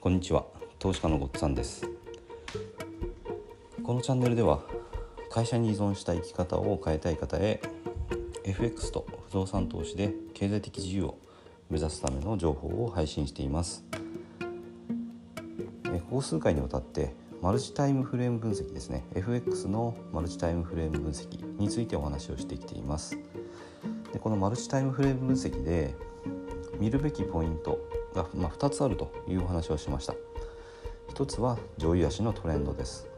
こんにちは。投資家のごっつんです。このチャンネルでは会社に依存した生き方を変えたい方へ FX と不動産投資で経済的自由を目指すための情報を配信しています。ここ数回にわたってマルチタイムフレーム分析ですね。FX のマルチタイムフレーム分析についてお話をしてきています。でこのマルチタイムフレーム分析で見るべきポイントが、まあ、2つあるというお話をしました。1つは上位足のトレンドです。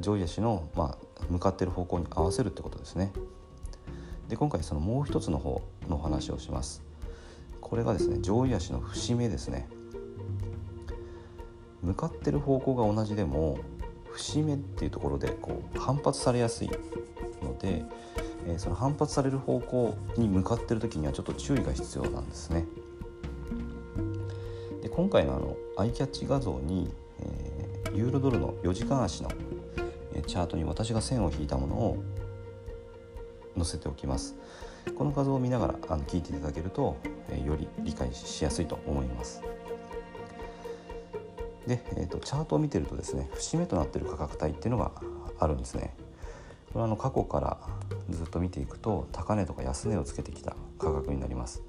上位足の、まあ、向かっている方向に合わせるってことですね。で今回そのもう一つの方の話をします。これがですね上位足の節目ですね。向かってる方向が同じでも節目っていうところでこう反発されやすいので、えー、その反発される方向に向かってる時にはちょっと注意が必要なんですね。今回のあのアイキャッチ画像に、えー、ユーロドルの4時間足のえチャートに私が線を引いたものを載せておきます。この画像を見ながらあの聞いていただけると、えー、より理解しやすいと思います。で、えーと、チャートを見てるとですね節目となっている価格帯っていうのがあるんですね。これはあの過去からずっと見ていくと高値とか安値をつけてきた価格になります。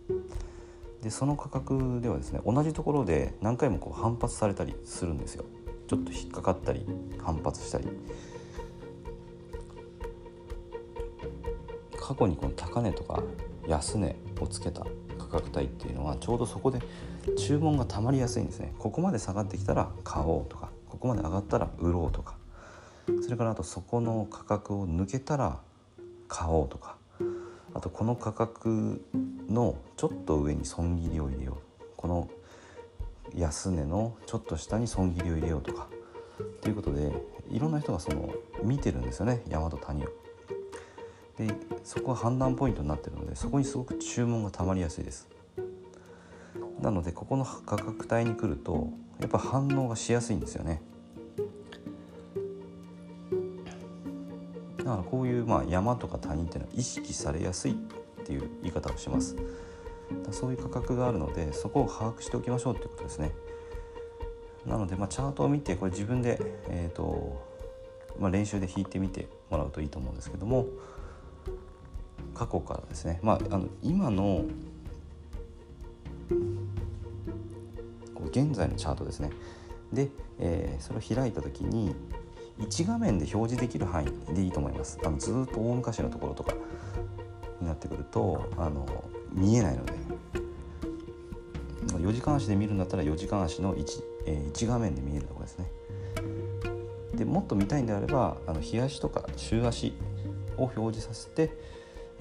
でその価格ではですね同じところで何回もこう反発されたりするんですよ。ちょっと引っかかったり反発したり。過去にこの高値とか安値をつけた価格帯っていうのはちょうどそこで注文がたまりやすいんですね。ここまで下がってきたら買おうとかここまで上がったら売ろうとか。それからあとそこの価格を抜けたら買おうとか。あとこの価格のちょっと上に損切りを入れようこの安値のちょっと下に損切りを入れようとかっていうことでいろんな人がその見てるんですよね山と谷を。でそこが判断ポイントになってるのでそこにすごく注文がたまりやすいです。なのでここの価格帯に来るとやっぱ反応がしやすいんですよね。だからこういうまあ山とか谷っていうのは意識されやすいっていう言い方をします。そういう価格があるのでそこを把握しておきましょうということですね。なので、まあ、チャートを見てこれ自分で、えーとまあ、練習で弾いてみてもらうといいと思うんですけども過去からですね、まあ、あの今の現在のチャートですねで、えー、それを開いた時に1画面で表示できる範囲でいいと思います。あのずっと大昔のところとかになってくるとあの見えないので。4時間足で見るんだったら4時間足の 1,、えー、1画面で見えるところですね。でもっと見たいんであればあの日足とか週足を表示させて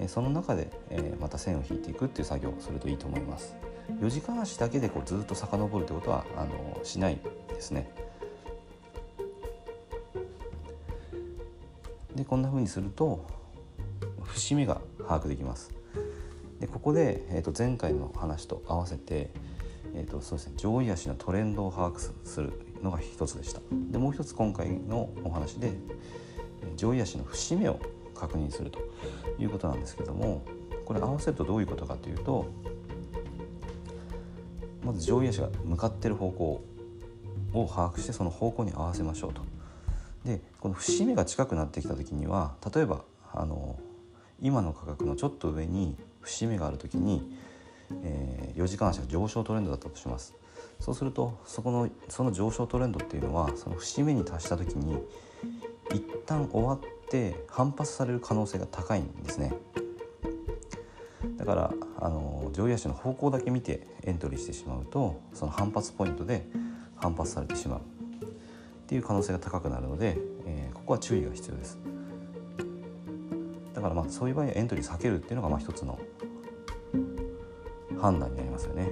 その中で、えまた線を引いていくっていう作業をするといいと思います。4時間足だけでこうずっと遡るってことはあのしないですね。でこんな風にすると節目が把握できますでここで、えー、と前回の話と合わせて、えーとそうですね、上位足のトレンドを把握するのが一つでしたでもう一つ今回のお話で上位足の節目を確認するということなんですけどもこれ合わせるとどういうことかというとまず上位足が向かってる方向を把握してその方向に合わせましょうと。でこの節目が近くなってきた時には例えばあの今の価格のちょっと上に節目がある時に、えー、4時間足が上昇トレンドだったとします。そうするとそこのその上昇トレンドっていうのはその節目に達した時に一旦終わって反発される可能性が高いんですね。だからあの上位足の方向だけ見てエントリーしてしまうとその反発ポイントで反発されてしまう。っていう可能性が高くなるので、えー、ここは注意が必要です。だからまあそういう場合はエントリー避けるっていうのがまあ一つの判断になりますよね。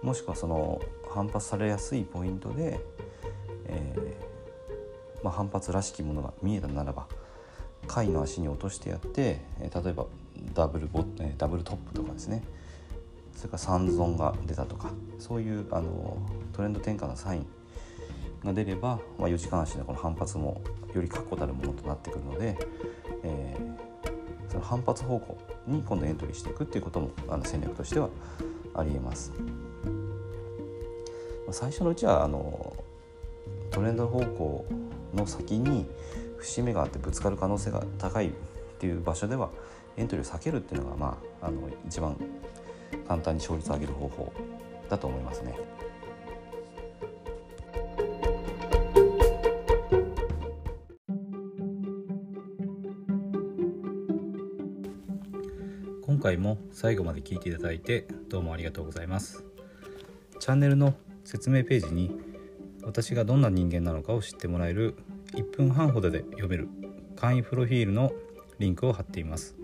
もしくはその反発されやすいポイントで、えーまあ、反発らしきものが見えたならば貝の足に落としてやって、えー、例えばダブルボダブルトップとかですね。それから三尊が出たとかそういうあのトレンド転換のサインが出れば、まあ、4時間足のこの反発もより確固たるものとなってくるので、えー、その反発方向に今度エントリーしていくっていうこともあの戦略としてはありえます。最初のうちはあのトレンド方向の先に節目があってぶつかる可能性が高いっていう場所ではエントリーを避けるっていうのが、まあ、あの一番簡単に勝率を上げる方法だと思いますね。回も最後まで聞いていただいてどうもありがとうございます。チャンネルの説明ページに私がどんな人間なのかを知ってもらえる1分半ほどで読める簡易プロフィールのリンクを貼っています。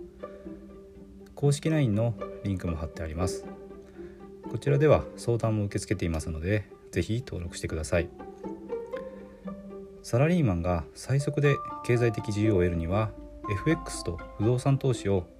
公式 LINE のリンクも貼ってあります。こちらでは相談も受け付けていますので是非登録してください。サラリーマンが最速で経済的自由を得るには FX と不動産投資を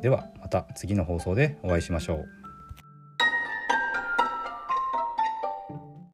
ではまた次の放送でお会いしましょう。